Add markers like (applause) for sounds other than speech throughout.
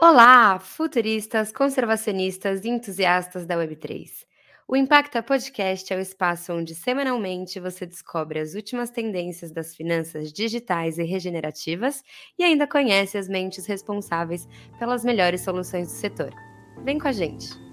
Olá, futuristas, conservacionistas e entusiastas da Web3. O Impacta Podcast é o espaço onde semanalmente você descobre as últimas tendências das finanças digitais e regenerativas e ainda conhece as mentes responsáveis pelas melhores soluções do setor. Vem com a gente!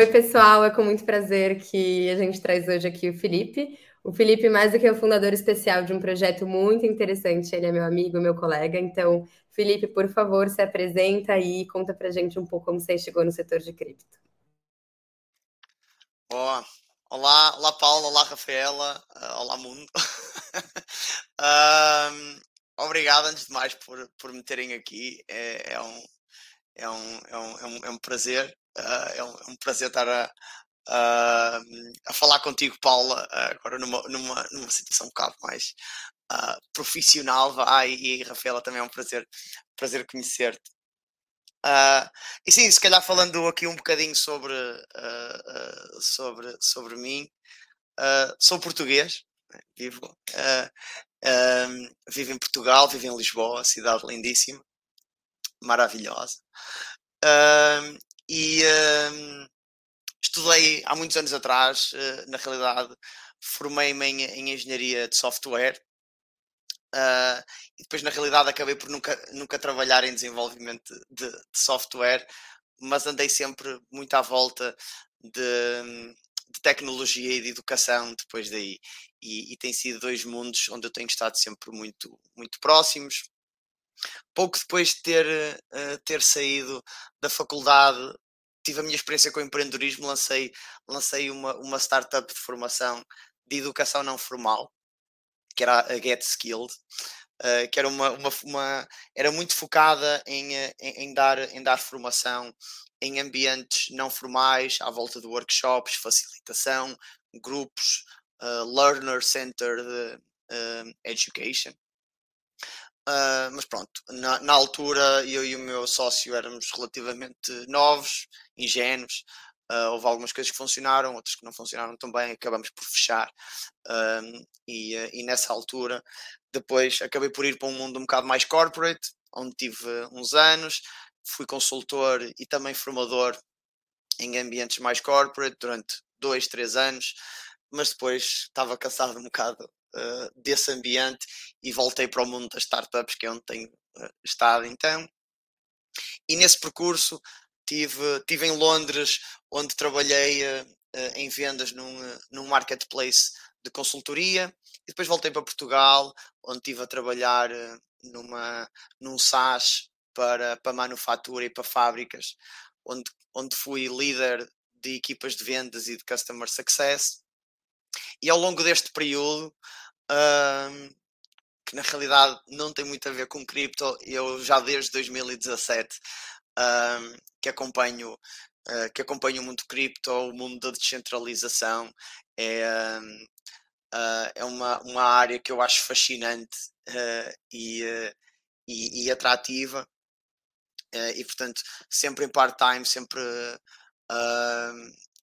Oi, pessoal, é com muito prazer que a gente traz hoje aqui o Felipe. O Felipe, mais do que o fundador especial de um projeto muito interessante, ele é meu amigo, meu colega. Então, Felipe, por favor, se apresenta e conta pra gente um pouco como você chegou no setor de cripto. Boa. Olá, olá Paulo, olá Rafaela, uh, olá mundo. (laughs) uh, obrigado antes de mais por, por me terem aqui. É, é, um, é, um, é, um, é um prazer Uh, é, um, é, um, prazer estar a, a, a falar contigo, Paula, agora numa, numa, numa situação um bocado mais uh, profissional. Vai, e, Rafaela também é um prazer, prazer conhecer-te. Uh, e sim, se calhar falando aqui um bocadinho sobre, sobre, sobre mim, sou português, né, vivo, vivo em Portugal, vivo em Lisboa, cidade lindíssima, maravilhosa. E uh, estudei há muitos anos atrás, uh, na realidade, formei-me em, em, engenharia de software. Uh, e depois, na realidade, acabei por nunca, nunca trabalhar em desenvolvimento de, de software, mas andei sempre muito à volta de, de tecnologia e de educação depois daí. E, e, tem sido dois mundos onde eu tenho estado sempre muito, muito próximos pouco depois de ter, uh, ter saído da faculdade, tive a minha experiência com empreendedorismo, lancei, lancei uma, uma startup de formação de educação não formal, que era a Get Skilled, uh, que era uma, uma, uma, era muito focada em, em, em, dar, em dar formação em ambientes não formais, à volta de workshops, facilitação, grupos, uh, learner centered uh, education. Uh, mas pronto, na, na, altura eu e o meu sócio éramos relativamente novos, ingênuos. Uh, houve algumas coisas que funcionaram, outras que não funcionaram tão bem, acabamos por fechar. Uh, e, e, nessa altura, depois acabei por ir para um mundo um bocado mais corporate, onde tive uns anos, fui consultor e também formador em ambientes mais corporate durante dois, três anos, mas depois estava cansado um bocado uh, desse ambiente e voltei para o mundo das startups, que é onde tenho uh, estado então. E nesse percurso tive, tive em Londres, onde trabalhei uh, em vendas num, num marketplace de consultoria, e depois voltei para Portugal, onde estive a trabalhar numa, num SaaS para, para manufatura e para fábricas, onde, onde fui líder de equipas de vendas e de customer success. E ao longo deste período, um, que na realidade não tem muito a ver com cripto, eu já desde 2017 um, que acompanho uh, que acompanho o mundo cripto, o mundo da descentralização, é, uh, é uma, uma área que eu acho fascinante uh, e, e, e, atrativa. e portanto, sempre em part-time, sempre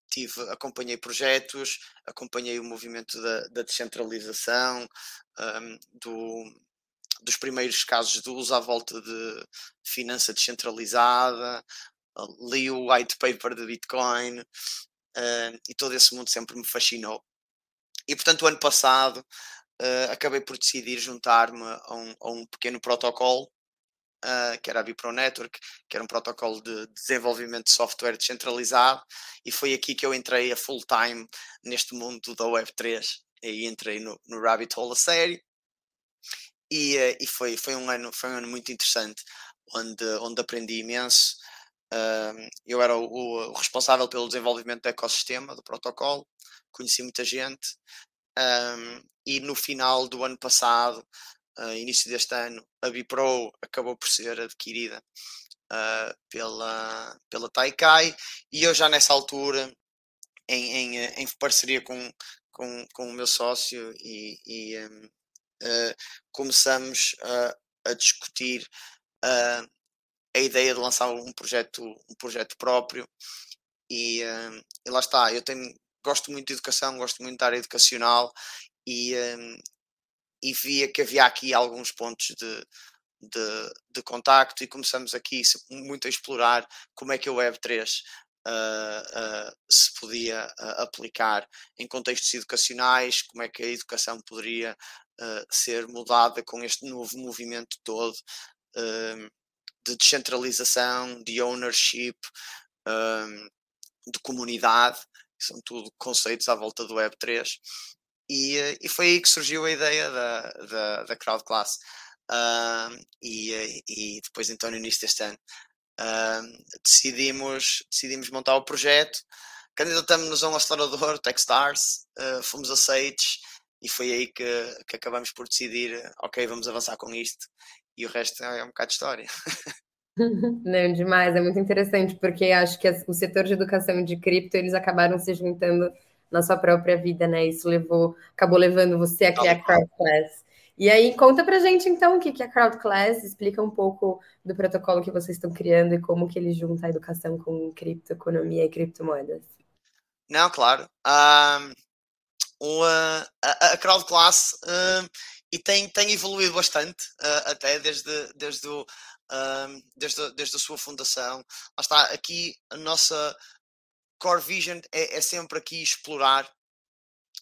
tive, acompanhei projetos, acompanhei o movimento da, da descentralização, um, do, dos primeiros casos de uso à volta de finança descentralizada, li o white paper de Bitcoin uh, e todo esse mundo sempre me fascinou. E portanto, o ano passado uh, acabei por decidir juntar-me a, um, a um pequeno protocolo uh, que era a Bipro Network, que era um protocolo de desenvolvimento de software descentralizado, e foi aqui que eu entrei a full time neste mundo da Web3. Aí entrei no, no Rabbit Hole a sério, e, uh, e foi, foi, um ano, foi um ano muito interessante, onde, onde aprendi imenso. Uh, eu era o, o, responsável pelo desenvolvimento do ecossistema, do protocolo, conheci muita gente, um, e no final do ano passado uh, início deste ano, a Bipro acabou por ser adquirida uh, pela, pela Taikai e eu já nessa altura, em, em, em parceria com, com, com o meu sócio e, e um, uh, ah, começamos a discutir a ideia de lançar um projeto, um projeto próprio. E, e lá está, eu tenho gosto muito de educação, gosto muito da área educacional e, um, e via que havia aqui alguns pontos de, de, de contacto e começamos aqui muito a explorar como é que a Web3 uh, uh, se podia uh, aplicar em contextos educacionais, como é que a educação poderia ser mudada com este novo movimento todo de descentralização, de ownership, de comunidade, são tudo conceitos à volta do Web3. E, e foi aí que surgiu a ideia da, da, da Crowd Class. E, e depois então no início deste ano decidimos, decidimos montar o projeto, candidatamos-nos a um acelerador, Techstars, uh, fomos aceitos e foi aí que, que acabamos por decidir, ok, vamos avançar com isto e o resto é um bocado de história. (laughs) Não, demais, é muito interessante, porque acho que o setor de educação de cripto, eles acabaram se juntando na sua própria vida, né? Isso levou, acabou levando você a criar a Crowd Class. E aí, conta pra gente então o que é a Crowd Class, explica um pouco do protocolo que vocês estão criando e como que ele junta a educação com criptoeconomia e criptomoedas. Não, claro. Um, o, a, a Crowd Class uh, e tem, tem evoluído bastante, uh, até desde, desde, o, desde, desde a sua fundação. Lá está, aqui a nossa core vision é, é sempre aqui explorar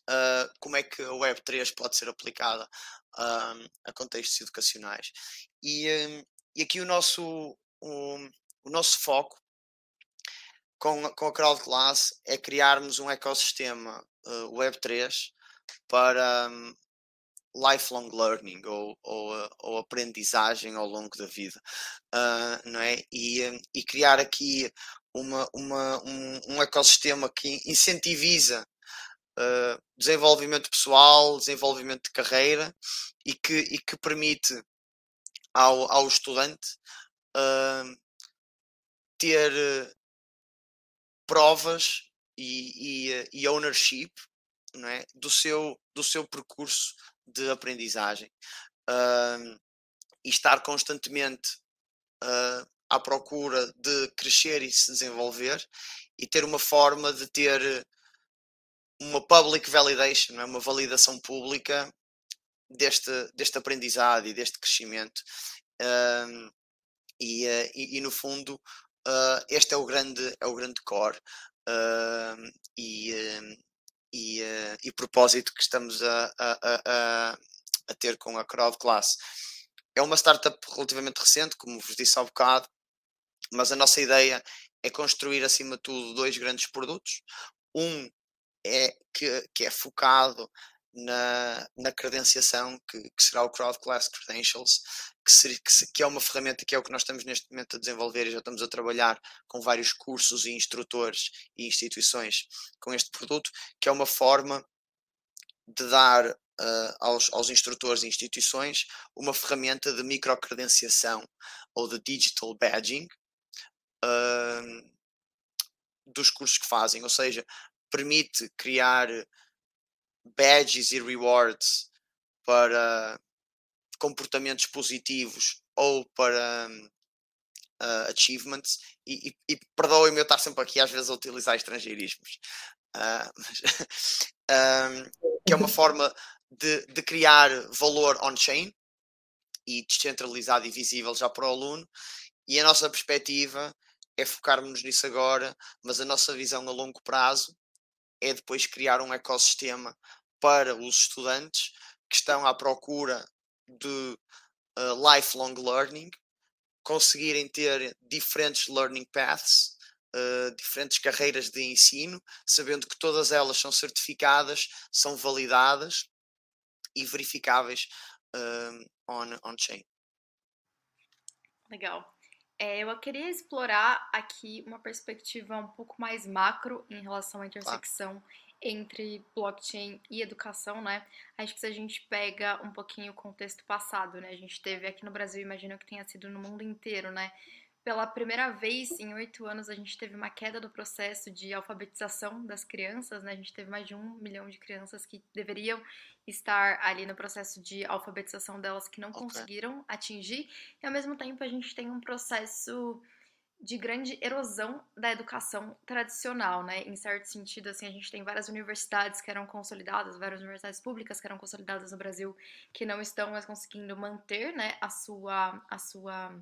uh, como é que a Web3 pode ser aplicada a contextos educacionais. E, um, e aqui o nosso, o, o nosso foco com, com a Crowd Class é criarmos um ecossistema uh, Web3 para um, lifelong learning ou, ou, ou, aprendizagem ao longo da vida, uh, não é? E, e criar aqui uma, uma, um, um ecossistema que incentiviza uh, desenvolvimento pessoal, desenvolvimento de carreira e que, e que permite ao, ao estudante uh, ter provas e, e, e, ownership é? do, seu, do seu percurso de aprendizagem uh, e estar constantemente uh, à procura de crescer e se desenvolver e ter uma forma de ter uma public validation, é? uma validação pública deste, deste aprendizado e deste crescimento. Uh, e, uh, e, e, no fundo, uh, este é o grande, é o grande core e, e, e propósito que estamos a, a, a, a ter com a Crowd Class. É uma startup relativamente recente, como vos disse há bocado, mas a nossa ideia é construir acima de tudo dois grandes produtos. Um é que, que é focado na, na credenciação, que, que, será o Crowd Class Credentials, que, seria, que, que, é uma ferramenta que é o que nós estamos neste momento a desenvolver e já estamos a trabalhar com vários cursos e instrutores e instituições com este produto, que é uma forma de dar uh, aos, aos instrutores e instituições uma ferramenta de microcredenciação ou de digital badging, uh, dos cursos que fazem, ou seja, permite criar badges e rewards para comportamentos positivos ou para uh, achievements e, e, e perdoem-me eu estar sempre aqui às vezes a utilizar estrangeirismos uh, (laughs) mas, um, que é uma forma de, de criar valor on-chain e descentralizado e visível já para o aluno e a nossa perspectiva é focarmos nisso agora, mas a nossa visão a longo prazo é depois criar um ecossistema para os estudantes que estão à procura de uh, lifelong learning, conseguirem ter diferentes learning paths, uh, diferentes carreiras de ensino, sabendo que todas elas são certificadas, são validadas e verificáveis uh, on-chain. On Legal. É, eu queria explorar aqui uma perspectiva um pouco mais macro em relação à intersecção entre blockchain e educação, né? Acho que se a gente pega um pouquinho o contexto passado, né? A gente teve aqui no Brasil, imagino que tenha sido no mundo inteiro, né? Pela primeira vez em oito anos, a gente teve uma queda do processo de alfabetização das crianças, né? A gente teve mais de um milhão de crianças que deveriam estar ali no processo de alfabetização delas que não okay. conseguiram atingir. E ao mesmo tempo, a gente tem um processo de grande erosão da educação tradicional, né? Em certo sentido, assim, a gente tem várias universidades que eram consolidadas, várias universidades públicas que eram consolidadas no Brasil, que não estão mais conseguindo manter, né, a sua, a sua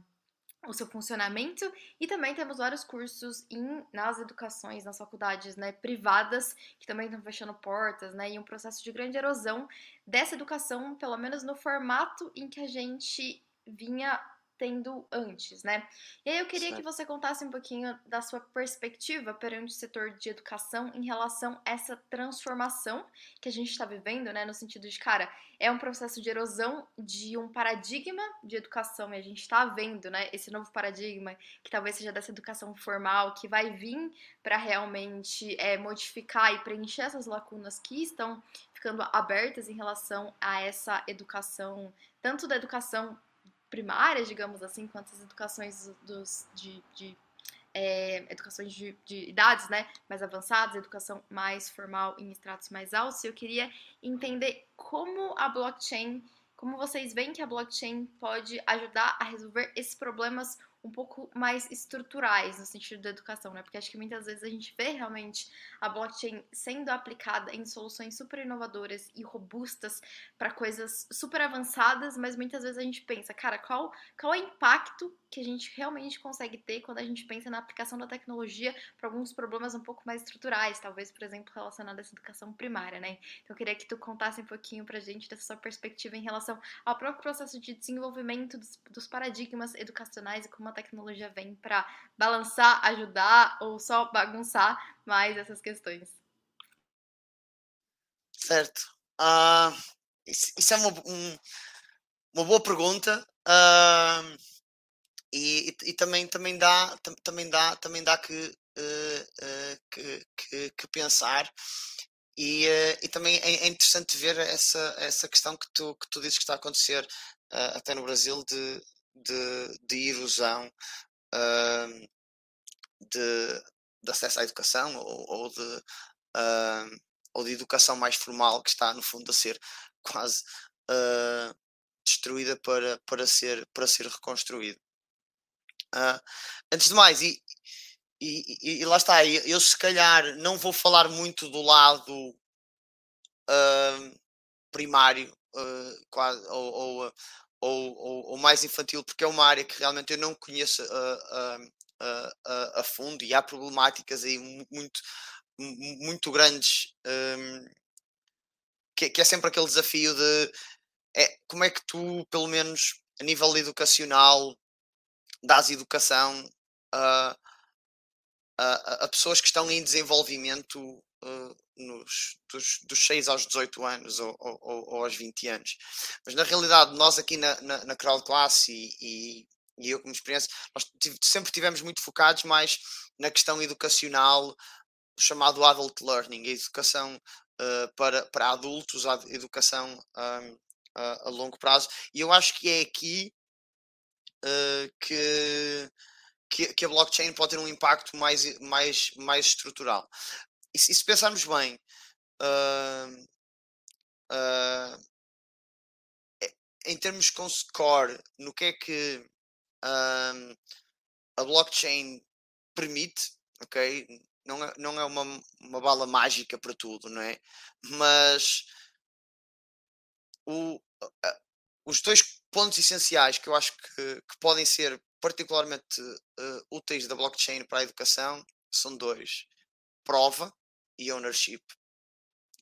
o seu funcionamento. E também temos vários cursos em, nas educações, nas faculdades né, privadas que também estão fechando portas, né, e um processo de grande erosão dessa educação, pelo menos no formato em que a gente vinha tendo antes, né? E aí eu queria certo. que você contasse um pouquinho da sua perspectiva perante o setor de educação em relação a essa transformação que a gente está vivendo, né? No sentido de, cara, é um processo de erosão de um paradigma de educação e a gente está vendo, né? Esse novo paradigma que talvez seja dessa educação formal que vai vir para realmente é, modificar e preencher essas lacunas que estão ficando abertas em relação a essa educação, tanto da educação primárias, digamos assim, quanto as educações dos, de, de é, educações de, de, idades né, mais avançadas, educação mais formal em estratos mais altos. Eu queria entender como a blockchain, como vocês veem que a blockchain pode ajudar a resolver esses problemas um pouco mais estruturais no sentido da educação, né? Porque acho que muitas vezes a gente vê realmente a blockchain sendo aplicada em soluções super inovadoras e robustas para coisas super avançadas, mas muitas vezes a gente pensa, cara, qual, qual é o impacto que a gente realmente consegue ter quando a gente pensa na aplicação da tecnologia para alguns problemas um pouco mais estruturais, talvez, por exemplo, relacionado essa educação primária, né? Então eu queria que tu contasse um pouquinho pra gente dessa sua perspectiva em relação ao próprio processo de desenvolvimento dos, dos paradigmas educacionais e como tecnologia vem para balançar, ajudar ou só bagunçar mais essas questões. Certo. Uh, isso, isso, é uma, um, uma boa pergunta. Uh, e, e, e, também, também dá, também dá, também dá que, uh, que, que, que, pensar. E, e também é, é, interessante ver essa, essa questão que tu, que tu dizes que está a acontecer até no Brasil de, de, de erosão uh, de, de, acesso à educação ou, ou de, uh, ou de educação mais formal que está no fundo a ser (laughs) quase uh, destruída para, para, ser, para ser reconstruída. antes de mais, e, e, e, lá está, eu se calhar não vou falar muito do lado primário, quase, ou, ou, ou, ou, ou, mais infantil, porque é uma área que realmente eu não conheço a, a, fundo e há problemáticas aí muito, muito grandes um, que, que, é sempre aquele desafio de é, como é que tu, pelo menos a nível educacional, dás educação a, a, a pessoas que estão em desenvolvimento uh, nos, dos, dos 6 aos 18 anos ou, ou, ou, aos 20 anos. Mas na realidade, nós aqui na, na, na Crowd Class e, e, e, eu como experiência, nós sempre tivemos muito focados mais na questão educacional, chamado Adult Learning, a educação uh, para, para adultos, a educação um, a, a, longo prazo. E eu acho que é aqui uh, que que, que, a blockchain pode ter um impacto mais, mais, mais estrutural e, se, e se pensarmos bem, uh, uh, em termos com score, no que é que uh, a blockchain permite, ok? Não é, não é uma, uma bala mágica para tudo, não é? Mas o, os dois pontos essenciais que eu acho que, que podem ser particularmente uh, úteis da blockchain para a educação são dois: prova e ownership.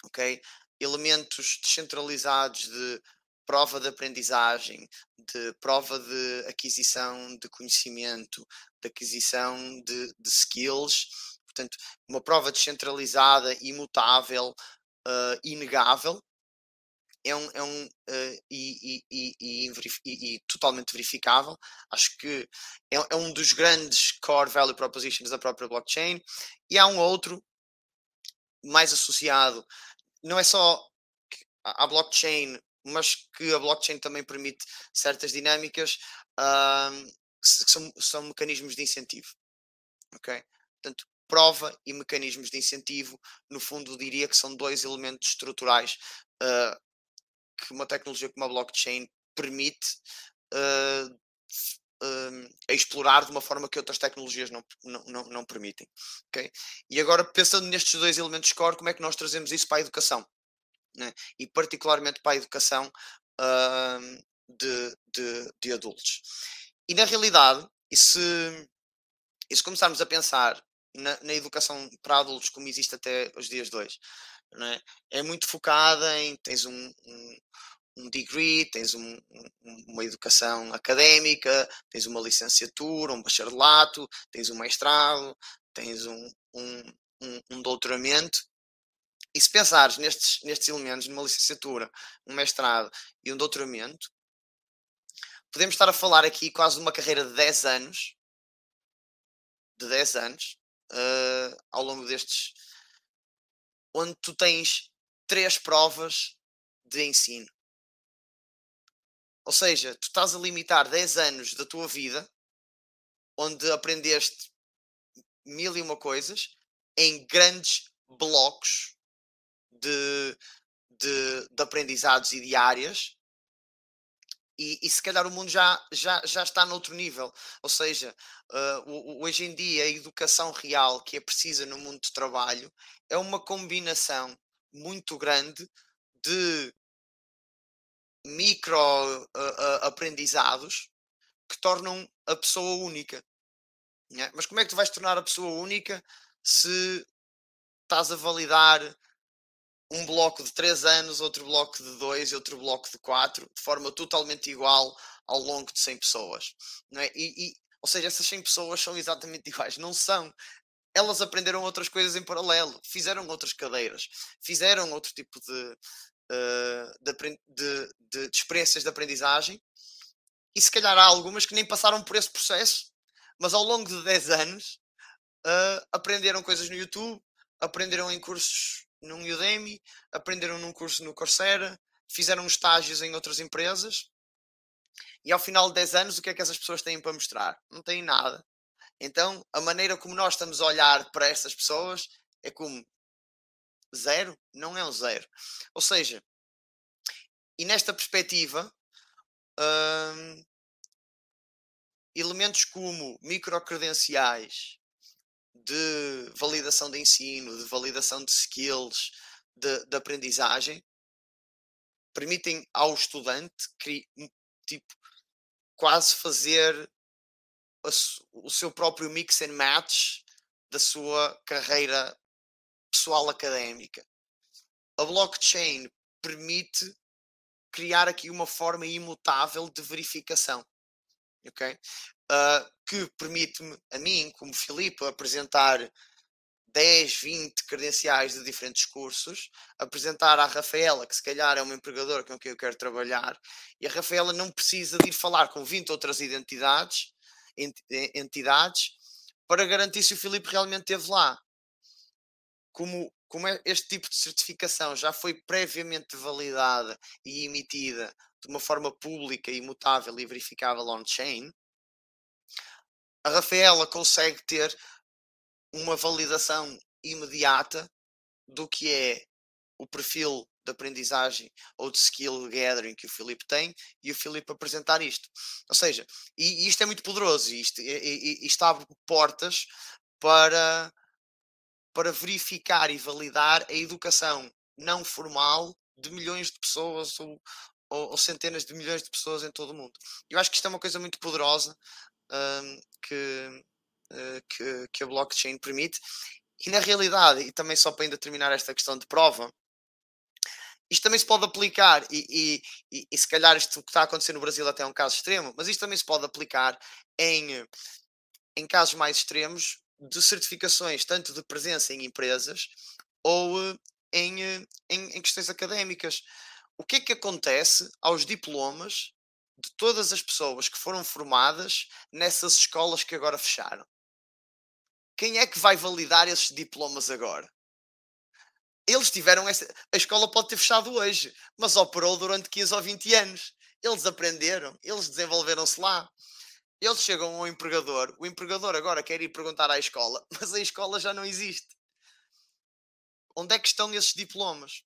Ok? Elementos descentralizados de prova de aprendizagem, de prova de aquisição de conhecimento, de aquisição de, de skills. Portanto, uma prova descentralizada, imutável, uh, inegável, é um, é um uh, e, e, e, e, totalmente verificável. Acho que é, é, um dos grandes core value propositions da própria blockchain. E há um outro mais associado, não é só a blockchain, mas que a blockchain também permite certas dinâmicas uh, que são, são mecanismos de incentivo. Ok? Portanto, prova e mecanismos de incentivo, no fundo, diria que são dois elementos estruturais uh, que uma tecnologia como a blockchain permite uh, a explorar de uma forma que outras tecnologias não, não, não, não permitem. Okay? E agora, pensando nestes dois elementos core, como é que nós trazemos isso para a educação? Né? E particularmente para a educação uh, de, de, de, adultos. E na realidade, e se, e se começarmos a pensar na, na, educação para adultos como existe até os dias de hoje, é? é? muito focada em tens um, um um degree, tens um, um, uma educação académica, tens uma licenciatura, um bacharelato, tens um mestrado, tens um, um doutoramento. E se pensares nestes, nestes elementos, numa licenciatura, um mestrado e um doutoramento, podemos estar a falar aqui quase de uma carreira de 10 anos, de 10 anos, uh, ao longo destes, onde tu tens três provas de ensino. Ou seja, tu estás a limitar 10 anos da tua vida onde aprendeste mil e uma coisas em grandes blocos de, de, de aprendizados e diárias e, e, se calhar o mundo já, já, já está noutro nível. Ou seja, uh, hoje em dia a educação real que é precisa no mundo de trabalho é uma combinação muito grande de micro uh, uh, aprendizados que tornam a pessoa única. Né? Mas como é que tu vais tornar a pessoa única se estás a validar um bloco de 3 anos, outro bloco de 2 e outro bloco de 4, de forma totalmente igual ao longo de 100 pessoas? Não é? e, e, ou seja, essas 100 pessoas são exatamente (laughs) iguais. Não são. Elas aprenderam outras coisas em paralelo, fizeram outras cadeiras, fizeram outro tipo de, uh, de, de, de, de, experiências de aprendizagem e se calhar há algumas que nem passaram por esse processo, mas ao longo de 10 anos uh, aprenderam coisas no YouTube, aprenderam em cursos num Udemy, aprenderam num curso no Coursera, fizeram estágios em outras empresas e ao final de 10 anos o que é que essas pessoas têm para mostrar? Não têm nada. Então, a maneira como nós estamos a olhar para essas pessoas é como zero não é um zero. Ou seja, e nesta perspectiva, hum, elementos como microcredenciais de validação de ensino, de validação de skills, de, de aprendizagem, permitem ao estudante tipo, quase fazer o seu próprio mix and match da sua carreira pessoal académica. A blockchain permite criar aqui uma forma imutável de verificação. Ok? Uh, que permite-me, a mim, como Filipe, apresentar 10, 20 credenciais de diferentes cursos, apresentar à Rafaela, que se calhar é uma empregadora com quem eu quero trabalhar, e a Rafaela não precisa de ir falar com 20 outras identidades, entidades para garantir se o Filipe realmente esteve lá como, como é, este tipo de certificação já foi previamente validada e emitida de uma forma pública, imutável e verificável on-chain, a Rafaela consegue ter uma validação imediata do que é o perfil de aprendizagem ou de skill gathering que o Filipe tem e o Filipe apresentar isto. Ou seja, e, e isto é muito poderoso, isto, e, e, isto abre portas para para verificar e validar a educação não formal de milhões de pessoas ou, ou, ou, centenas de milhões de pessoas em todo o mundo. Eu acho que isto é uma coisa muito poderosa um, que, uh, que, que a blockchain permite. E na realidade, e também só para ainda terminar esta questão de prova, isto também se pode aplicar, e, e, e, e se calhar isto que está a acontecer no Brasil até é um caso extremo, mas isto também se pode aplicar em, em casos mais extremos de certificações, tanto de presença em empresas ou eh, em, eh, em, em questões académicas. O que é que acontece aos diplomas de todas as pessoas que foram formadas nessas escolas que agora fecharam? Quem é que vai validar esses diplomas agora? Eles tiveram essa. A escola pode ter fechado hoje, mas operou durante 15 ou 20 anos. Eles aprenderam, eles desenvolveram-se lá. Eles chegam ao empregador, o empregador agora quer ir perguntar à escola, (laughs) mas a escola já não existe. Onde é que estão esses diplomas?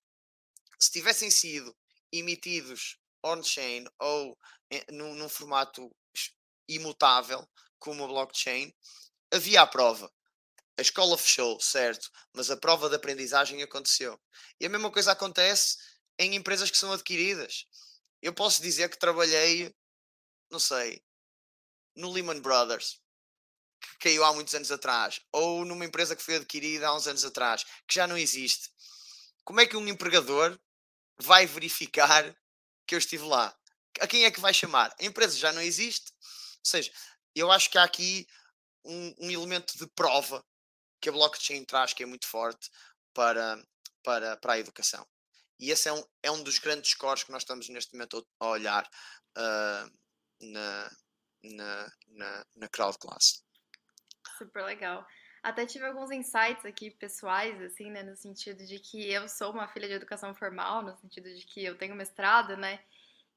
Se tivessem sido emitidos on-chain ou num, num, formato imutável como a blockchain, havia a prova. A escola fechou, certo, mas a prova de aprendizagem aconteceu. E a mesma coisa acontece em empresas que são adquiridas. Eu posso dizer que trabalhei, não sei, no Lehman Brothers, que caiu há muitos anos atrás, ou numa empresa que foi adquirida há uns anos atrás, que já não existe. Como é que um empregador vai verificar que eu estive lá? A quem é que vai chamar? A empresa já não existe. Ou seja, eu acho que há aqui um, um elemento de prova que a blockchain traz que é muito forte para, para, para a educação. E esse é um, é um dos grandes scores que nós estamos neste momento a olhar uh, na, na, na, na crowd class. Super legal. Até tive alguns insights aqui pessoais, assim, né, no sentido de que eu sou uma filha de educação formal, no sentido de que eu tenho mestrado, né,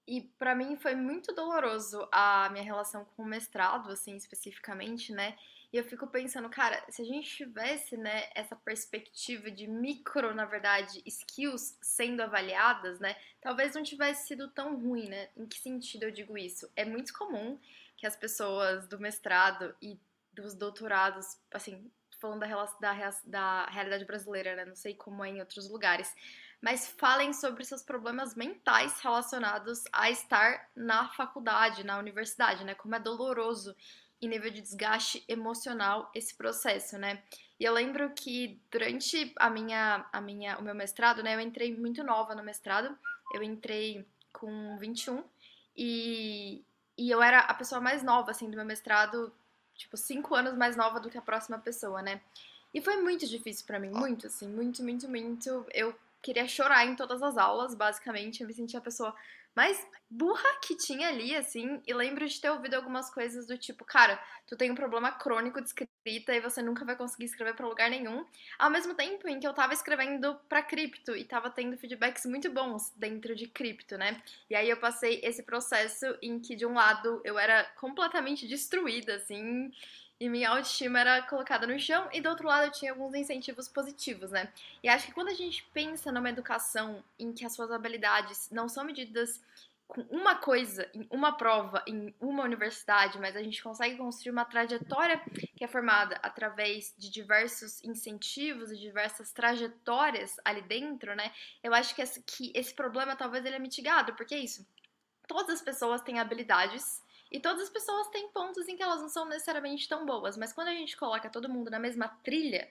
e para mim foi muito doloroso a minha relação com o mestrado, assim, especificamente, né, e eu fico pensando, cara, se a gente tivesse, né, essa perspectiva de micro, na verdade, skills sendo avaliadas, né, talvez não tivesse sido tão ruim, né? Em que sentido eu digo isso? É muito comum que as pessoas do mestrado e dos doutorados, assim, falando da, da, da realidade brasileira, né? Não sei como é em outros lugares. Mas falem sobre seus problemas mentais relacionados a estar na faculdade, na universidade, né? Como é doloroso em nível de desgaste emocional esse processo, né? E eu lembro que durante a minha, a minha, o meu mestrado, né? Eu entrei muito nova no mestrado. Eu entrei com 21 e, e eu era a pessoa mais nova, assim, do meu mestrado tipo, cinco anos mais nova do que a próxima pessoa, né? E foi muito difícil para mim, muito, assim, muito, muito, muito. Eu queria chorar em todas as aulas, basicamente. Eu me sentia a pessoa mais burra que tinha ali, assim. E lembro de ter ouvido algumas coisas do tipo, cara, tu tem um problema crônico de escrita e você nunca vai conseguir escrever para lugar nenhum. Ao mesmo tempo em que eu tava escrevendo para cripto e tava tendo feedbacks muito bons dentro de cripto, né? E aí eu passei esse processo em que, de um lado, eu era completamente destruída, assim e minha autoestima era colocada no chão, e do outro lado eu tinha alguns incentivos positivos, né? E acho que quando a gente pensa numa educação em que as suas habilidades não são medidas com uma coisa, uma prova, em uma universidade, mas a gente consegue construir uma trajetória que é formada através de diversos incentivos e diversas trajetórias ali dentro, né? Eu acho que esse, que esse problema talvez ele é mitigado, porque é isso. Todas as pessoas têm habilidades e todas as pessoas têm pontos em que elas não são necessariamente tão boas, mas quando a gente coloca todo mundo na mesma trilha,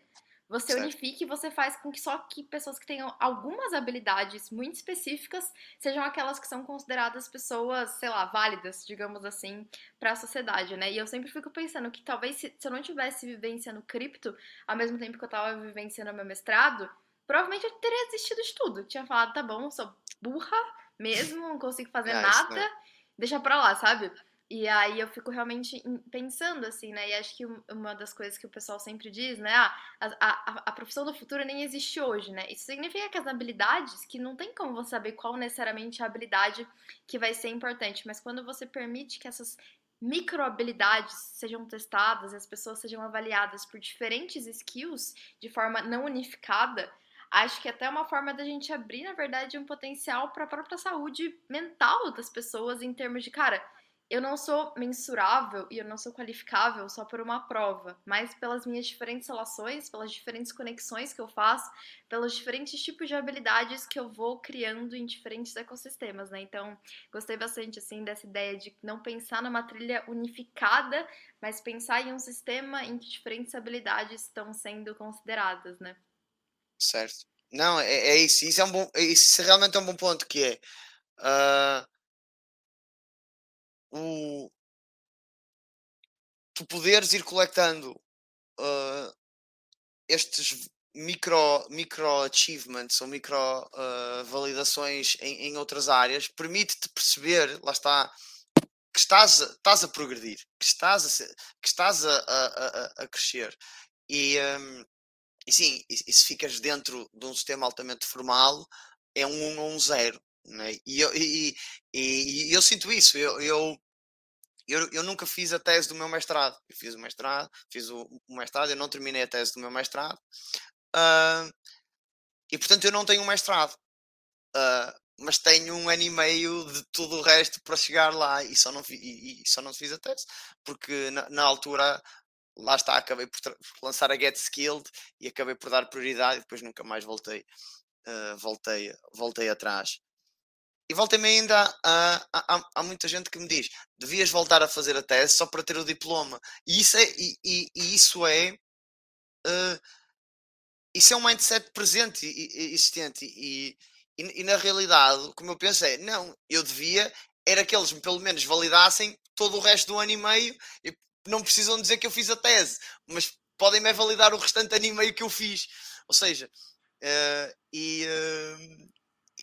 você certo. unifica e você faz com que só que pessoas que tenham algumas habilidades muito específicas sejam aquelas que são consideradas pessoas, sei lá, válidas, digamos assim, para a sociedade, né? E eu sempre fico pensando que talvez se, se eu não tivesse vivência no cripto, ao mesmo tempo que eu estava vivenciando meu mestrado, provavelmente eu teria desistido de tudo. tinha falado, tá bom, sou burra mesmo, não consigo fazer é, nada, isso, né? deixa pra lá, sabe? E aí eu fico realmente pensando assim, né? E acho que uma das coisas que o pessoal sempre diz, né? Ah, a, a, a profissão do futuro nem existe hoje, né? Isso significa que as habilidades, que não tem como você saber qual necessariamente a habilidade que vai ser importante, mas quando você permite que essas micro habilidades sejam testadas, as pessoas sejam avaliadas por diferentes skills de forma não unificada, acho que é até uma forma da gente abrir, na verdade, um potencial para a própria saúde mental das pessoas em termos de, cara, eu não sou mensurável e eu não sou qualificável só por uma prova, mas pelas minhas diferentes relações, pelas diferentes conexões que eu faço, pelos diferentes tipos de habilidades que eu vou criando em diferentes ecossistemas, né? Então, gostei bastante assim dessa ideia de não pensar numa trilha unificada, mas pensar em um sistema em que diferentes habilidades estão sendo consideradas, né? Certo. Não, é, é isso. Isso é um bom, isso realmente é um bom ponto que é uh o, tu poderes ir coletando uh, estes micro, micro achievements ou micro uh, validações em, em, outras áreas permite-te perceber, lá está, que estás, estás a progredir, que estás a, que estás a, a, a crescer. E, um, e sim, e, e, se ficas dentro de um sistema altamente formal, é um 1 ou um 0. Né? E, eu, e, e, e, eu sinto isso. Eu, eu, eu, eu, nunca fiz a tese do meu mestrado. Eu fiz o mestrado, fiz o, o mestrado, eu não terminei a tese do meu mestrado. Uh, e portanto eu não tenho um mestrado. Uh, mas tenho um ano e meio de tudo o resto para chegar lá e só não, e, e só não fiz a tese, porque na, na altura lá está, acabei por, por, lançar a Get Skilled e acabei por dar prioridade e depois nunca mais voltei, uh, voltei, voltei atrás. E voltei-me ainda há muita gente que me diz devias voltar a fazer a tese só para ter o diploma. E isso é, e, e, e isso é uh, isso é um mindset presente e, existente. E, e, na realidade, como eu penso é, não, eu devia era que eles pelo menos validassem todo o resto do ano e meio e não precisam dizer que eu fiz a tese, mas podem-me validar o restante ano e meio que eu fiz. Ou seja, uh, e, uh,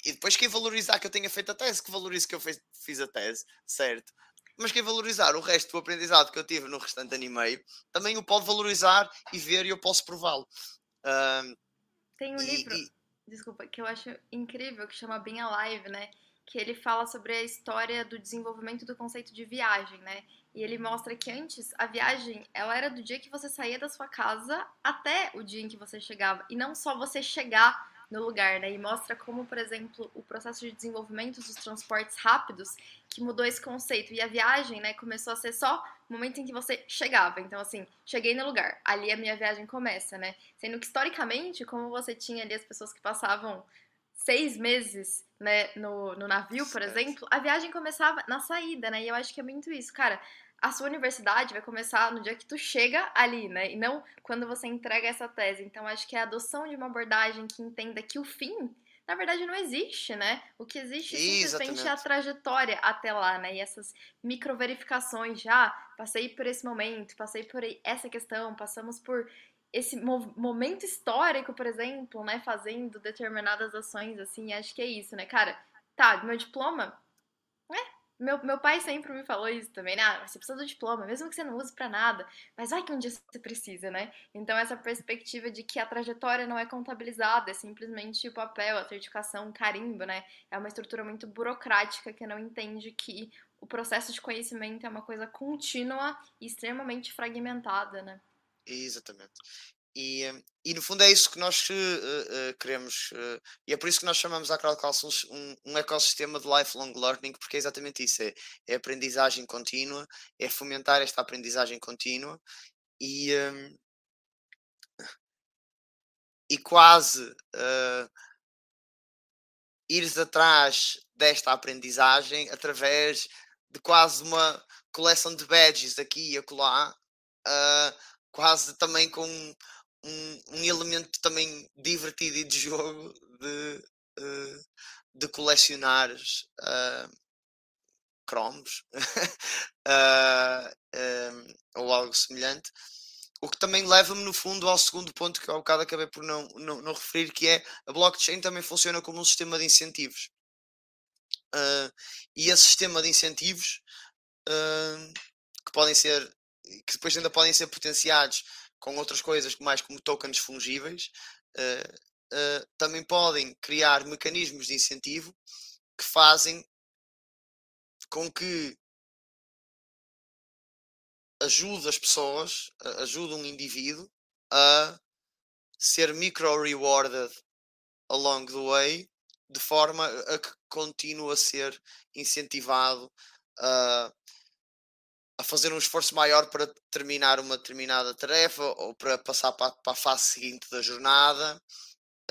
e depois quem valorizar que eu tenha feito a tese, que valorize que eu fiz, fiz a tese, certo? Mas quem valorizar o resto do aprendizado que eu tive no restante ano e meio, também o pode valorizar e ver e eu posso prová-lo. Uh, Tem um e, livro, e... desculpa, que eu acho incrível, que chama Being Alive, né? Que ele fala sobre a história do desenvolvimento do conceito de viagem, né? E ele mostra que antes a viagem, ela era do dia que você saía da sua casa até o dia em que você chegava. E não só você chegar no lugar, né? E mostra como, por exemplo, o processo de desenvolvimento dos transportes rápidos que mudou esse conceito. E a viagem, né, começou a ser só o momento em que você chegava. Então, assim, cheguei no lugar, ali a minha viagem começa, né? Sendo que, historicamente, como você tinha ali as pessoas que passavam seis meses né, no, no navio, por exemplo, a viagem começava na saída, né? E eu acho que é muito isso, cara a sua universidade vai começar no dia que tu chega ali, né? E não quando você entrega essa tese. Então, acho que é a adoção de uma abordagem que entenda que o fim, na verdade, não existe, né? O que existe simplesmente é a trajetória até lá, né? E essas microverificações já, ah, passei por esse momento, passei por essa questão, passamos por esse momento histórico, por exemplo, né? Fazendo determinadas ações, assim, acho que é isso, né? Cara, tá, meu diploma, é, meu, meu pai sempre me falou isso também, né? Ah, você precisa do diploma, mesmo que você não use para nada, mas vai que um dia você precisa, né? Então, essa perspectiva de que a trajetória não é contabilizada, é simplesmente o papel, a certificação, o carimbo, né? É uma estrutura muito burocrática que não entende que o processo de conhecimento é uma coisa contínua e extremamente fragmentada, né? Exatamente. E, e no fundo é isso que nós uh, uh, queremos, uh, e é por isso que nós chamamos a Crowd Councils um, um, ecossistema de lifelong learning, porque é exatamente isso: é, é aprendizagem contínua, é fomentar esta aprendizagem contínua e, um, e quase ires atrás desta aprendizagem através de quase uma coleção de badges aqui e acolá, quase também com um, um elemento também divertido e de jogo de, uh, de colecionar uh, cromos uh, (laughs) ou algo semelhante. O que também leva-me, no fundo, ao segundo ponto que eu bocado acabei por não, não, não referir, que é a blockchain também funciona como um sistema de incentivos. Uh, e esse sistema de incentivos uh, que podem ser que depois ainda podem ser potenciados com outras coisas mais como tokens fungíveis, uh, uh, também podem criar mecanismos de incentivo que fazem com que ajude as pessoas, ajude um indivíduo a ser micro-rewarded along the way, de forma a que continue a ser incentivado a a fazer um esforço maior para terminar uma determinada tarefa ou para passar para, para a fase seguinte da jornada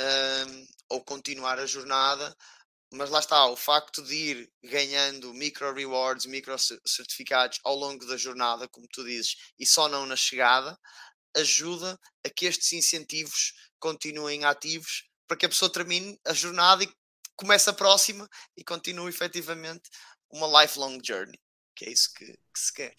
um, ou continuar a jornada. Mas lá está, o facto de ir ganhando micro rewards, micro certificados ao longo da jornada, como tu dizes, e só não na chegada, ajuda a que estes incentivos continuem ativos para que a pessoa termine a jornada e comece a próxima e continue efetivamente uma lifelong journey que é isso que, que se quer.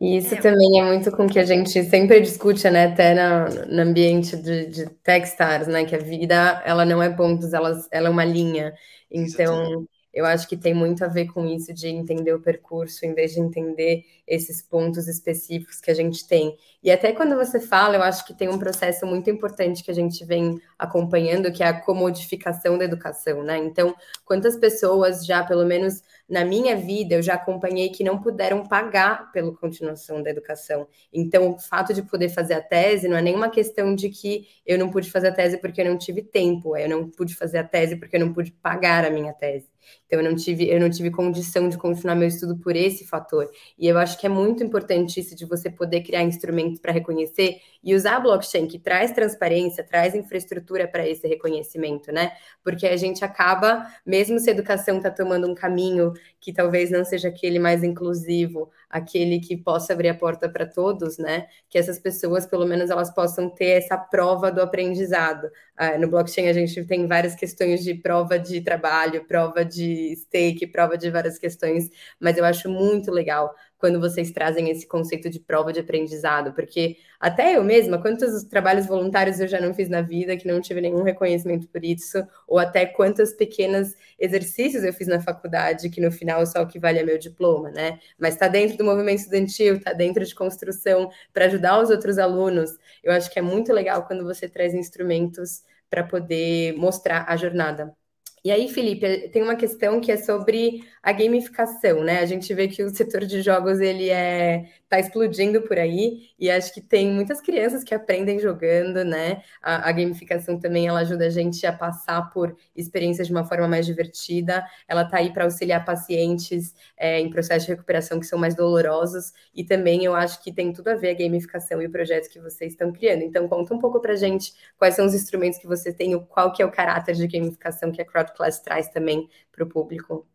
E isso é. também é muito com que a gente sempre discute, né, até no, no ambiente de, de Techstars, né, que a vida, ela não é pontos, ela, ela é uma linha. Então, Exatamente. eu acho que tem muito a ver com isso de entender o percurso, em vez de entender esses pontos específicos que a gente tem. E até quando você fala, eu acho que tem um processo muito importante que a gente vem acompanhando, que é a comodificação da educação, né? Então, quantas pessoas já, pelo menos na minha vida eu já acompanhei que não puderam pagar pela continuação da educação. Então, o fato de poder fazer a tese não é nenhuma questão de que eu não pude fazer a tese porque eu não tive tempo, eu não pude fazer a tese porque eu não pude pagar a minha tese. Então, eu não tive, eu não tive condição de continuar meu estudo por esse fator. E eu acho que é muito importante isso de você poder criar instrumentos para reconhecer e usar blockchain, que traz transparência, traz infraestrutura para esse reconhecimento, né? Porque a gente acaba, mesmo se a educação está tomando um caminho que talvez não seja aquele mais inclusivo, aquele que possa abrir a porta para todos, né? Que essas pessoas, pelo menos, elas possam ter essa prova do aprendizado. Ah, no blockchain, a gente tem várias questões de prova de trabalho, prova de stake, prova de várias questões, mas eu acho muito legal quando vocês trazem esse conceito de prova de aprendizado, porque até eu mesma, quantos trabalhos voluntários eu já não fiz na vida que não tive nenhum reconhecimento por isso, ou até quantos pequenos exercícios eu fiz na faculdade que no final só o que vale é meu diploma, né? Mas está dentro do movimento estudantil, está dentro de construção para ajudar os outros alunos. Eu acho que é muito legal quando você traz instrumentos para poder mostrar a jornada. E aí, Felipe, tem uma questão que é sobre a gamificação, né? A gente vê que o setor de jogos ele é tá explodindo por aí e acho que tem muitas crianças que aprendem jogando, né? A, a, gamificação também ela ajuda a gente a passar por experiências de uma forma mais divertida. Ela tá aí para auxiliar pacientes é, em processos de recuperação que são mais dolorosos e também eu acho que tem tudo a ver a gamificação e o projeto que vocês estão criando. Então conta um pouco para gente quais são os instrumentos que você tem, qual que é o caráter de gamificação que a Crowd Class traz também para o público.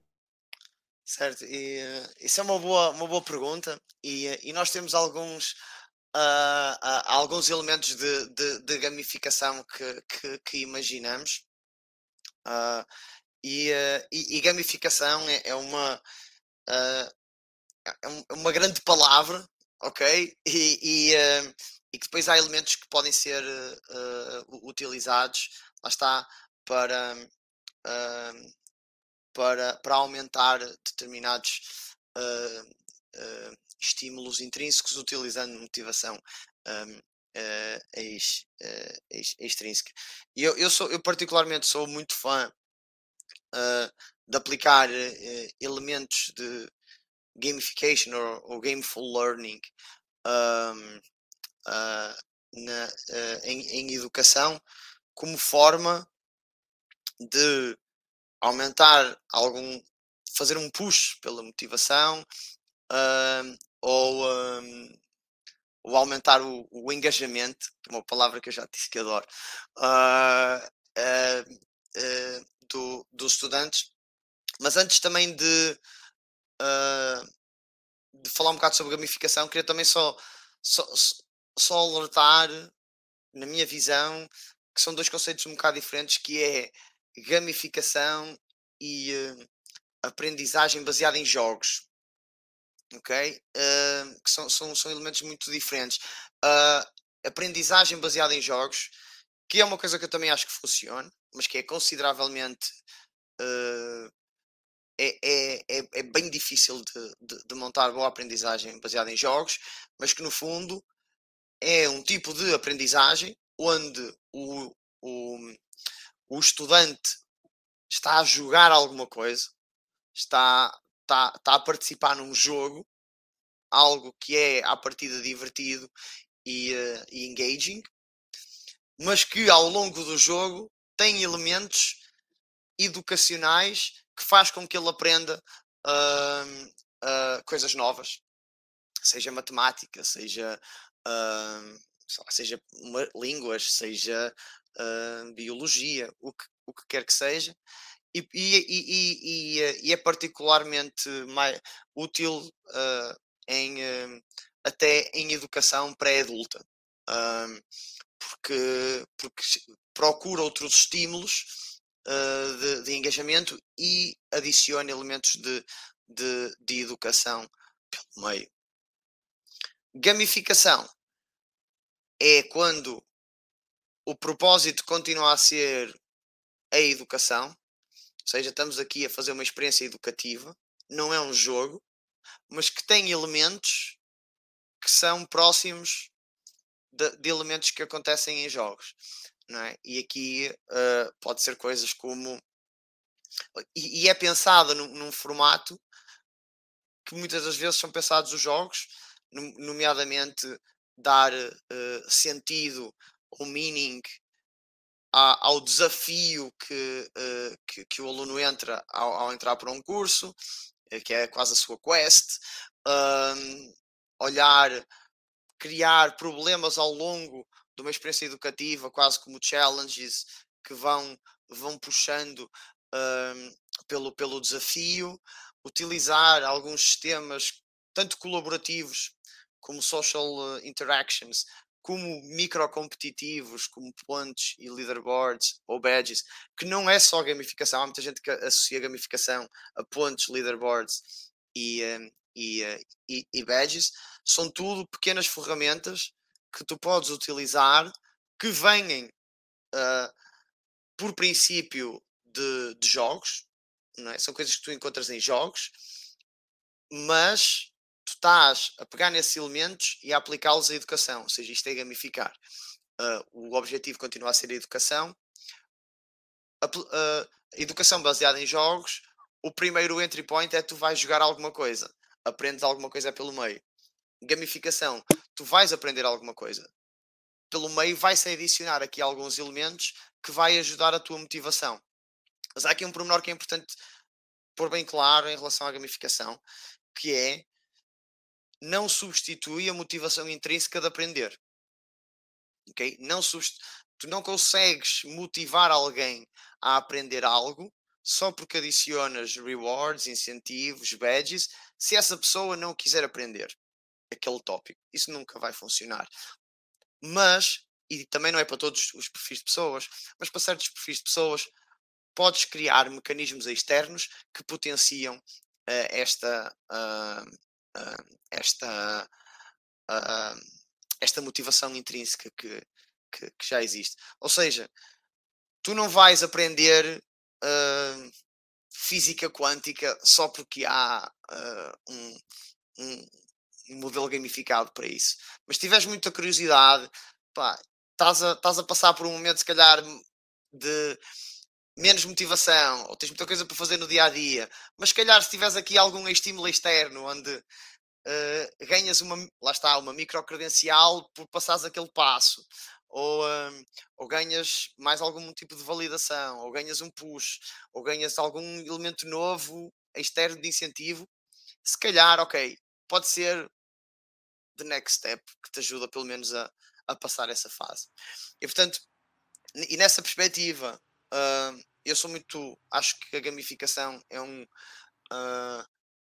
Certo, e uh, isso é uma boa, uma boa pergunta e, uh, e nós temos alguns, uh, alguns elementos de, de, de gamificação que, que, que imaginamos e, e, e, gamificação é, é uma, é, é uma grande palavra, ok? (laughs) E, e, e, que depois há elementos que podem ser utilizados, lá está, para para, para aumentar determinados uh, uh, estímulos intrínsecos utilizando motivação um, uh, ex, ex, extrínseca. E eu, eu, sou, eu particularmente sou muito fã de aplicar elementos de gamification ou, ou gameful learning um, na, em, em educação como forma de aumentar algum, fazer um push pela motivação uh, ou, um, ou aumentar o, o, engajamento, é uma palavra que eu já disse que adoro, uh, uh, do, dos estudantes. Mas antes também de, de falar um bocado sobre gamificação, queria também só, só, só alertar, na minha visão, que são dois conceitos um bocado diferentes, que é gamificação e uh, aprendizagem baseada em jogos. Ok? Uh, que são, são, são elementos muito diferentes. Uh, aprendizagem baseada em jogos, que é uma coisa que eu também acho que funciona, mas que é consideravelmente. É, é, é, é, bem difícil de, de, de montar boa aprendizagem baseada em jogos, mas que no fundo é um tipo de aprendizagem onde o, o, o estudante está a jogar alguma coisa, está, está, está a participar num jogo, algo que é à partida divertido e, uh, e engaging, mas que ao longo do jogo tem elementos educacionais que faz com que ele aprenda uh, uh, coisas novas, seja matemática, seja, uh, seja línguas, seja uh, biologia, o que, o que quer que seja, e, e, e, e é particularmente mais útil uh, em, uh, até em educação pré-adulta, porque, porque procura outros estímulos de, de, engajamento e adiciona elementos de, de, de educação pelo meio. Gamificação é quando o propósito continua a ser a educação, ou seja, estamos aqui a fazer uma experiência educativa, não é um jogo, mas que tem elementos que são próximos de, de elementos que acontecem em jogos. Não é? E aqui uh, pode ser coisas como e, e, é pensada num, num, formato que muitas das vezes são pensados os jogos, nomeadamente dar uh, sentido ou meaning ao desafio que, uh, que, que, o aluno entra ao, ao, entrar para um curso, uh, que é quase a sua quest, uh, olhar, criar problemas ao longo de uma experiência educativa, quase como challenges que vão, vão puxando pelo, pelo desafio, utilizar alguns sistemas, tanto colaborativos como social interactions, como microcompetitivos, como pontos e leaderboards ou badges, que não é só gamificação, há muita gente que associa gamificação a pontos, leaderboards e, um, e, uh, e, e, badges, são tudo pequenas ferramentas que tu podes utilizar que venham uh, por princípio de, de jogos, é? são coisas que tu encontras em jogos, mas estás a pegar nesses elementos e a aplicá-los à educação, ou seja, isto é gamificar. Uh, o objetivo continua a ser a educação. A, uh, educação baseada em jogos, o primeiro entry point é tu vais jogar alguma coisa, aprendes alguma coisa pelo meio. Gamificação, tu vais aprender alguma coisa. Pelo meio vai-se adicionar aqui alguns elementos que vai ajudar a tua motivação. Mas há aqui um pormenor que é importante pôr bem claro em relação à gamificação, que é não substitui a motivação intrínseca de aprender. Ok? Não tu não consegues motivar alguém a aprender algo só porque adicionas rewards, incentivos, badges, se essa pessoa não quiser aprender aquele tópico. Isso nunca vai funcionar. Mas, e também não é para todos os perfis de pessoas, mas para certos perfis de pessoas, podes criar mecanismos externos que potenciam uh, esta, uh, uh, esta, esta motivação intrínseca que, que, que, já existe. Ou seja, tu não vais aprender física quântica só porque há um, um, um, modelo gamificado para isso. Mas se tiveres muita curiosidade, pá, estás a, estás a passar por um momento, se calhar, de menos motivação, ou tens muita coisa para fazer no dia a dia, mas se calhar se tiveres aqui algum estímulo externo onde uh, ganhas uma, lá está, uma micro credencial por passares aquele passo, ou, um, ou ganhas mais algum tipo de validação, ou ganhas um push, ou ganhas algum elemento novo externo de incentivo, se calhar, ok, pode ser the next step que te ajuda pelo menos a, a passar essa fase. E portanto, e nessa perspectiva, Uh, eu sou muito. Acho que a gamificação é um. Uh,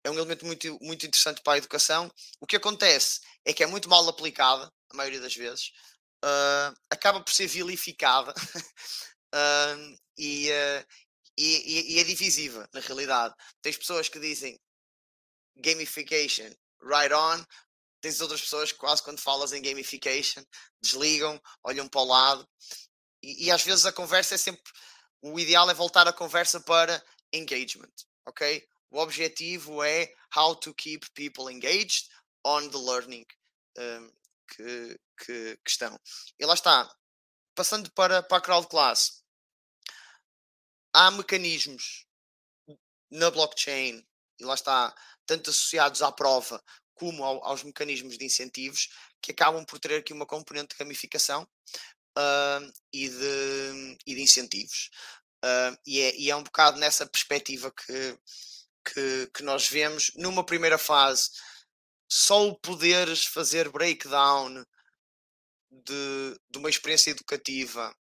é um elemento muito, muito interessante para a educação. O que acontece é que é muito mal aplicada, a maioria das vezes, uh, acaba por ser vilificada (laughs) uh, e, uh, e, e, é divisiva, na realidade. Tens pessoas que dizem gamification, right on, tens outras pessoas que quase quando falas em gamification desligam, olham para o lado e, e às vezes a conversa é sempre o ideal é voltar a conversa para engagement, ok? O objetivo é how to keep people engaged on the learning um, que, que, que, estão. E lá está. Passando para, para a crowd class, há mecanismos na blockchain, e lá está, tanto associados à prova como ao, aos mecanismos de incentivos, que acabam por ter aqui uma componente de gamificação uh, e, de, e de incentivos. Uh, e, é, e, é, um bocado nessa perspectiva que, que, que, nós vemos. Numa primeira fase, só o poderes fazer breakdown de, de uma experiência educativa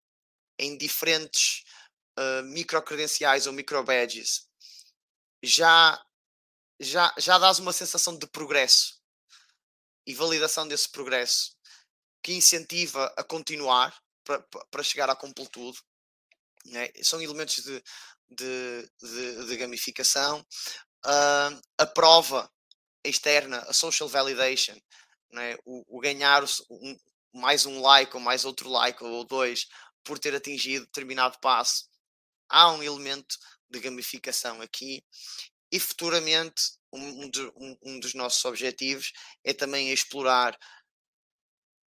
em diferentes uh, micro-credenciais ou micro-badges já, já, já dás uma sensação de progresso e validação desse progresso que incentiva a continuar para chegar à completude né? são elementos de, de, de, de gamificação. Uh, a prova externa, a social validation, né? o, o, ganhar um, mais um like ou mais outro like ou dois por ter atingido determinado passo. Há um elemento de gamificação aqui e futuramente um, um, um dos nossos objetivos é também explorar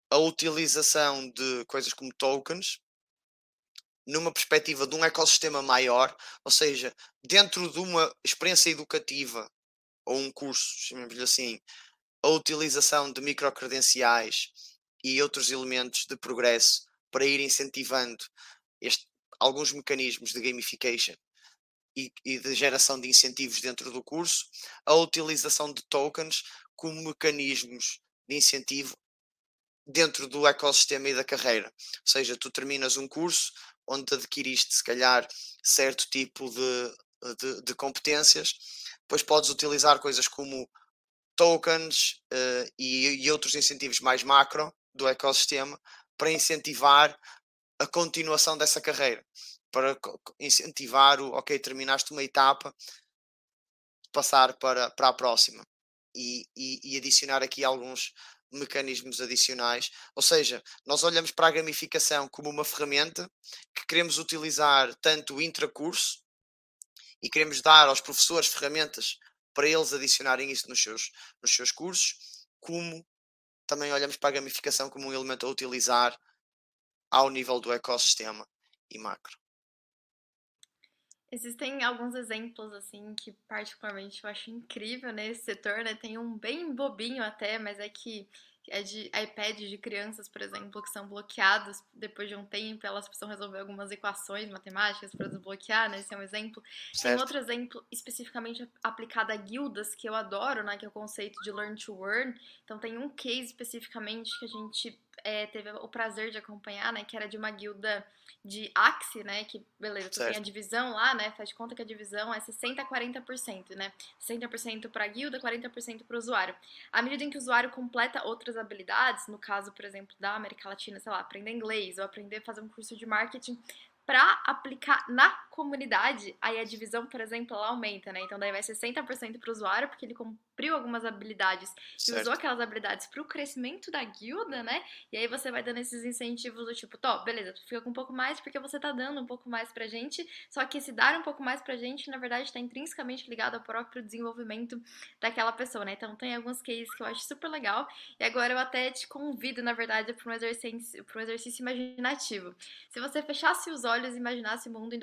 a utilização de coisas como tokens numa perspectiva de um ecossistema maior, ou seja, dentro de uma experiência educativa ou um curso, chamemos-lhe assim, a utilização de microcredenciais e outros elementos de progresso para ir incentivando este, alguns mecanismos de gamification e, e, de geração de incentivos dentro do curso, a utilização de tokens como mecanismos de incentivo dentro do ecossistema e da carreira. Ou seja, tu terminas um curso onde adquiriste, se calhar, certo tipo de, de, de competências, depois podes utilizar coisas como tokens uh, e, e outros incentivos mais macro do ecossistema para incentivar a continuação dessa carreira, para incentivar o, ok, terminaste uma etapa, passar para, para a próxima e, e, e adicionar aqui alguns mecanismos adicionais. Ou seja, nós olhamos para a gamificação como uma ferramenta que queremos utilizar tanto intracurso e queremos dar aos professores ferramentas para eles adicionarem isso nos seus, nos seus cursos, como também olhamos para a gamificação como um elemento a utilizar ao nível do ecossistema e macro. Existem alguns exemplos, assim, que particularmente eu acho incrível nesse setor, né? Tem um bem bobinho até, mas é que é de iPads de crianças, por exemplo, que são bloqueados depois de um tempo, elas precisam resolver algumas equações matemáticas para desbloquear, né? Esse é um exemplo. Certo. Tem outro exemplo especificamente aplicado a guildas que eu adoro, né? Que é o conceito de learn to earn. Então tem um case especificamente que a gente é, teve o prazer de acompanhar, né? Que era de uma guilda de Axie, né? Que, beleza, tu tem a divisão lá, né? Faz de conta que a divisão é 60% a 40%, né? 60% para a guilda, 40% para o usuário. À medida em que o usuário completa outras habilidades, no caso, por exemplo, da América Latina, sei lá, aprender inglês ou aprender a fazer um curso de marketing, para aplicar na comunidade, aí a divisão, por exemplo, ela aumenta, né? Então daí vai ser 60% para o usuário, porque ele cumpriu algumas habilidades certo. e usou aquelas habilidades para o crescimento da guilda, né? E aí você vai dando esses incentivos do tipo, top, beleza, tu fica com um pouco mais porque você tá dando um pouco mais pra gente, só que esse dar um pouco mais pra gente, na verdade, está intrinsecamente ligado ao próprio desenvolvimento daquela pessoa, né? Então tem alguns cases que eu acho super legal. E agora eu até te convido, na verdade, para um exercício, para um exercício imaginativo. Se você fechasse os olhos e imaginasse o mundo em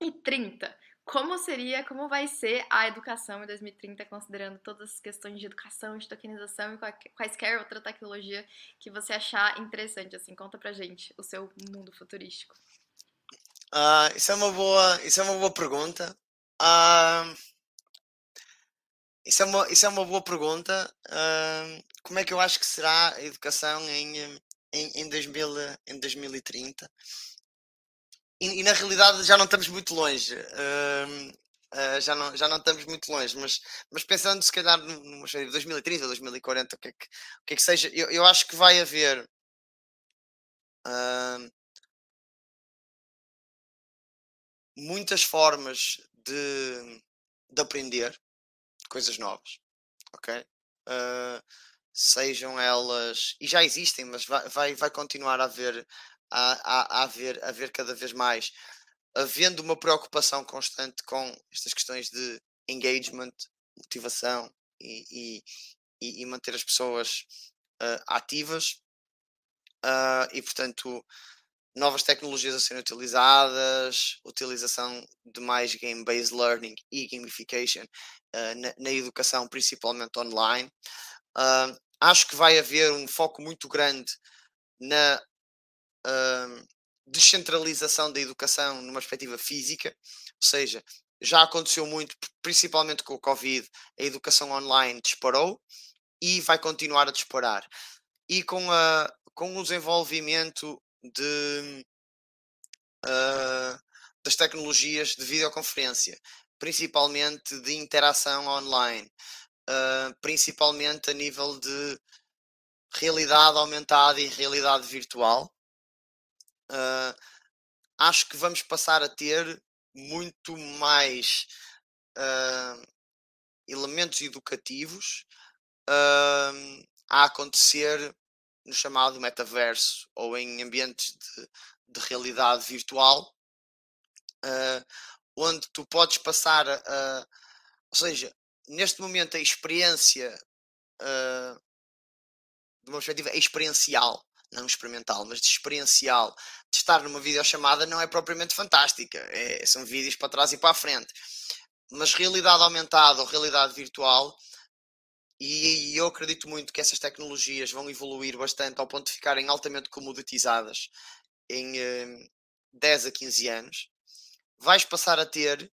2030, como seria, como vai ser a educação em 2030, considerando todas as questões de educação, de tokenização e quaisquer outra tecnologia que você achar interessante, assim, conta pra gente o seu mundo futurístico. Uh, isso é uma boa, isso é uma boa pergunta. Uh, isso, é uma, isso é uma boa pergunta. Uh, como é que eu acho que será a educação em, em, em, 2000, em 2030? E, na realidade já não estamos muito longe. Uh, uh, já, não, já não estamos muito longe, mas, mas pensando se calhar de 2030, 2040, o que é que, o que, é que seja, eu, eu acho que vai haver uh, muitas formas de, de aprender coisas novas, ok? Uh, sejam elas, e já existem, mas vai, vai, vai continuar a haver a, a, a, haver, a cada vez mais, havendo uma preocupação constante com estas questões de engagement, motivação e, e, e manter as pessoas uh, ativas. Uh, e portanto, novas tecnologias a serem utilizadas, utilização de mais game-based learning e gamification uh, na, na, educação, principalmente online. Acho que vai haver um foco muito grande na descentralização da educação numa perspectiva física, ou seja, já aconteceu muito, principalmente com o Covid, a educação online disparou e vai continuar a disparar. E com, a, com o desenvolvimento de, uh, das tecnologias de videoconferência, principalmente de interação online, uh, principalmente a nível de realidade aumentada e realidade virtual, uh, acho que vamos passar a ter muito mais uh, elementos educativos uh, a acontecer no chamado metaverso ou em ambientes de, de realidade virtual, onde tu podes passar a, ou seja, neste momento a experiência de uma perspectiva experiencial não experimental, mas de experiencial, de estar numa videochamada não é propriamente fantástica. É, são vídeos para trás e para a frente. Mas realidade aumentada ou realidade virtual, e, e eu acredito muito que essas tecnologias vão evoluir bastante ao ponto de ficarem altamente comoditizadas em eh, 10 a 15 anos. Vais passar a ter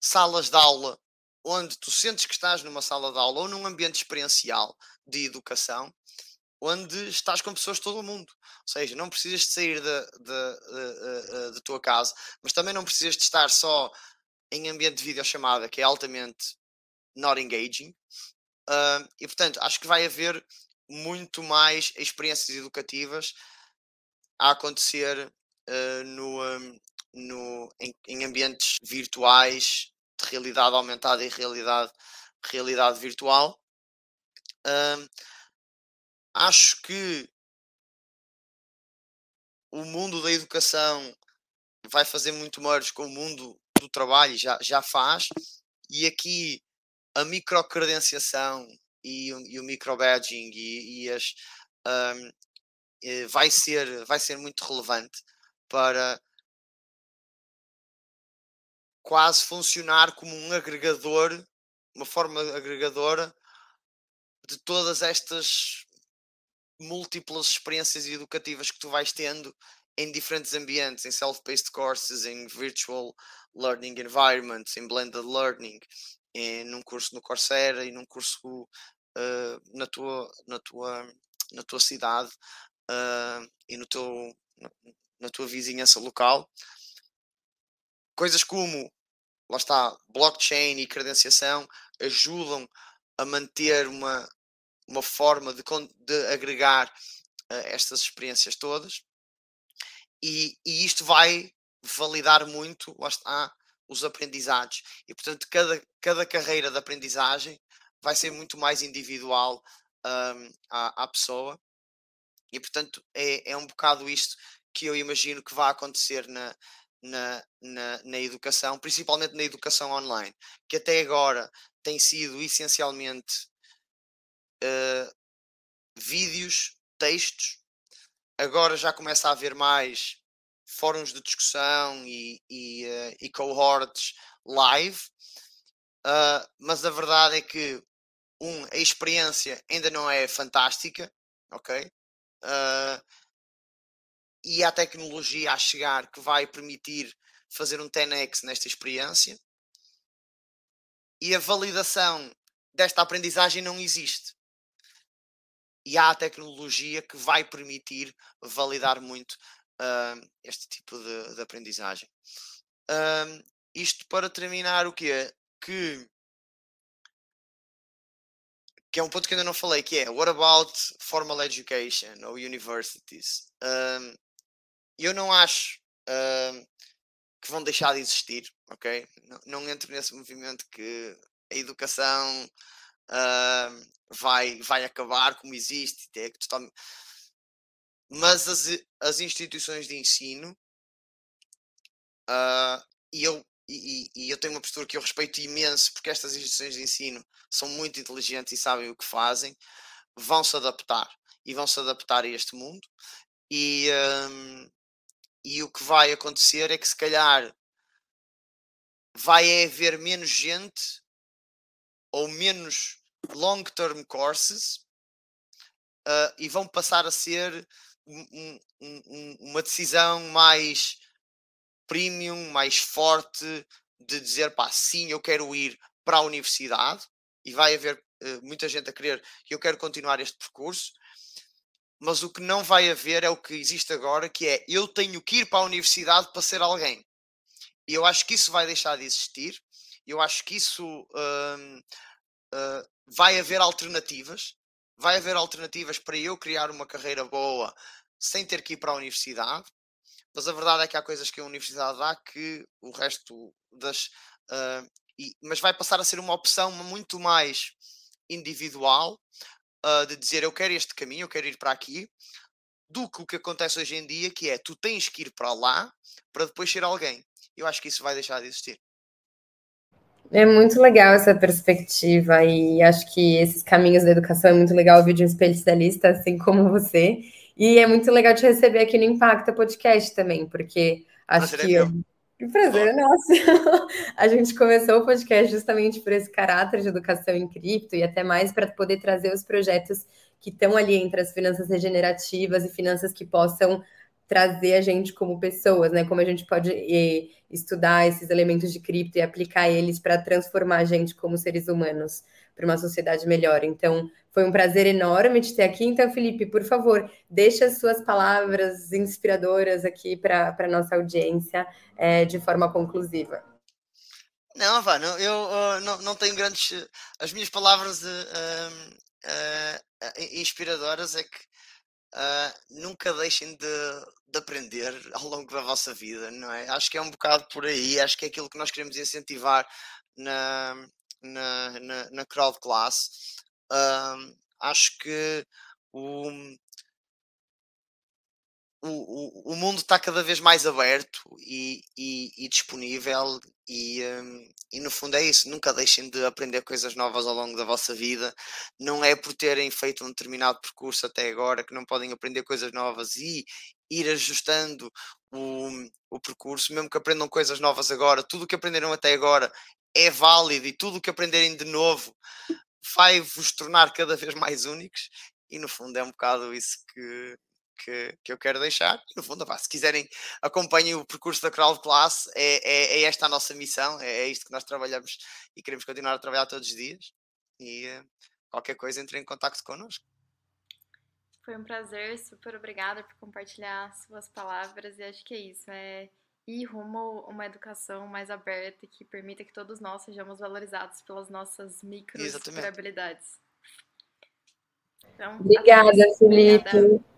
salas de aula onde tu sentes que estás numa sala de aula ou num ambiente experiencial de educação onde estás com pessoas de todo o mundo. Ou seja, não precisas de sair da, tua casa, mas também não precisas de estar só em ambiente de videochamada, que é altamente not engaging. Uh, e portanto, acho que vai haver muito mais experiências educativas a acontecer uh, no, um, no, em, em, ambientes virtuais de realidade aumentada e realidade, realidade virtual. Uh, acho que o mundo da educação vai fazer muito mais com o mundo do trabalho, já, já faz, e aqui a microcredenciação e, e o microbadging e, e as um, eh, vai ser vai ser muito relevante para quase funcionar como um agregador, uma forma agregadora de todas estas múltiplas experiências educativas que tu vais tendo em diferentes ambientes, em self-paced courses, em virtual learning environments, em blended learning, em, num curso no Coursera e num curso uh, na, tua, na, tua, na tua cidade uh, e no teu, na, na tua vizinhança local. Coisas como, lá está, blockchain e credenciação ajudam a manter uma, uma forma de, de agregar uh, estas experiências todas. E, e, isto vai validar muito, está, os aprendizados. E, portanto, cada, cada carreira de aprendizagem vai ser muito mais individual um, à, à, pessoa. E, portanto, é, é um bocado isto que eu imagino que vai acontecer na, na, na, na, educação, principalmente na educação online, que até agora tem sido essencialmente uh, vídeos, textos. Agora já começa a haver mais fóruns de discussão e, e, uh, e cohorts live, uh, mas a verdade é que um, a experiência ainda não é fantástica, ok? Uh, e há tecnologia a chegar que vai permitir fazer um 10x nesta experiência e a validação desta aprendizagem não existe e há a tecnologia que vai permitir validar muito uh, este tipo de, de aprendizagem. Uh, isto para terminar o que é que que é um ponto que ainda não falei, que é what about formal education ou universities? Um, eu não acho que vão deixar de existir, ok? Não, não entro nesse movimento que a educação uh, vai, vai acabar como existe, é totalmente... mas as, as instituições de ensino, uh, e, eu, e, e, eu tenho uma postura que eu respeito imenso, porque estas instituições de ensino são muito inteligentes e sabem o que fazem, vão se adaptar e vão se adaptar a este mundo. E, um, e o que vai acontecer é que se calhar vai haver menos gente ou menos long-term courses uh, e vão passar a ser um, um, uma decisão mais premium, mais forte de dizer pá, sim, eu quero ir para a universidade e vai haver uh, muita gente a querer que eu quero continuar este percurso, mas o que não vai haver é o que existe agora, que é eu tenho que ir para a universidade para ser alguém. E eu acho que isso vai deixar de existir. Eu acho que isso uh, vai haver alternativas, vai haver alternativas para eu criar uma carreira boa sem ter que ir para a universidade, mas a verdade é que há coisas que a universidade dá que o resto das. Uh, e, mas vai passar a ser uma opção muito mais individual uh, de dizer eu quero este caminho, eu quero ir para aqui, do que o que acontece hoje em dia, que é tu tens que ir para lá para depois ser alguém. Eu acho que isso vai deixar de existir. É muito legal essa perspectiva e acho que esses caminhos da educação é muito legal ouvir de um especialista assim como você. E é muito legal te receber aqui no Impacta Podcast também, porque acho Prazer é que. É que prazer é nosso. (laughs) a gente começou o podcast justamente por esse caráter de educação em cripto e até mais para poder trazer os projetos que estão ali entre as finanças regenerativas e finanças que possam trazer a gente como pessoas, né? Como a gente pode estudar esses elementos de cripto e aplicar eles para transformar a gente como seres humanos para uma sociedade melhor. Então, foi um prazer enorme te ter aqui. Então, Felipe, por favor, deixe as suas palavras inspiradoras aqui para a nossa audiência é, de forma conclusiva. Não, Vá, não, eu uh, não, não tenho grandes. As minhas palavras uh, uh, inspiradoras é que uh, nunca deixem de, de, aprender (laughs) ao longo da vossa vida, não é? Acho que é um bocado por aí, acho que é aquilo que nós queremos incentivar na, na, na, na crowd class. Uh, acho que o, o, o, mundo está cada vez mais aberto e, e, e disponível e, um, e no fundo é isso, nunca deixem de aprender coisas novas ao longo da vossa vida, não é por terem feito um determinado percurso até agora que não podem aprender coisas novas e ir ajustando o, o percurso, mesmo que aprendam coisas novas agora, tudo o que aprenderam até agora é válido e tudo o que aprenderem de novo vai vos tornar cada vez mais únicos. E no fundo é um bocado isso que, que, que eu quero deixar. No fundo, pá, se quiserem, acompanhem o percurso da Crowd Class, é, é, é esta a nossa missão, é, é, isto que nós trabalhamos e queremos continuar a trabalhar todos os dias. E uh, qualquer coisa, entre em contato connosco. Foi um prazer, super obrigada por compartilhar suas palavras e acho que é isso, é ir rumo a uma educação mais aberta que permita que todos nós sejamos valorizados pelas nossas micro habilidades. Então, obrigada, Felipe. Obrigada.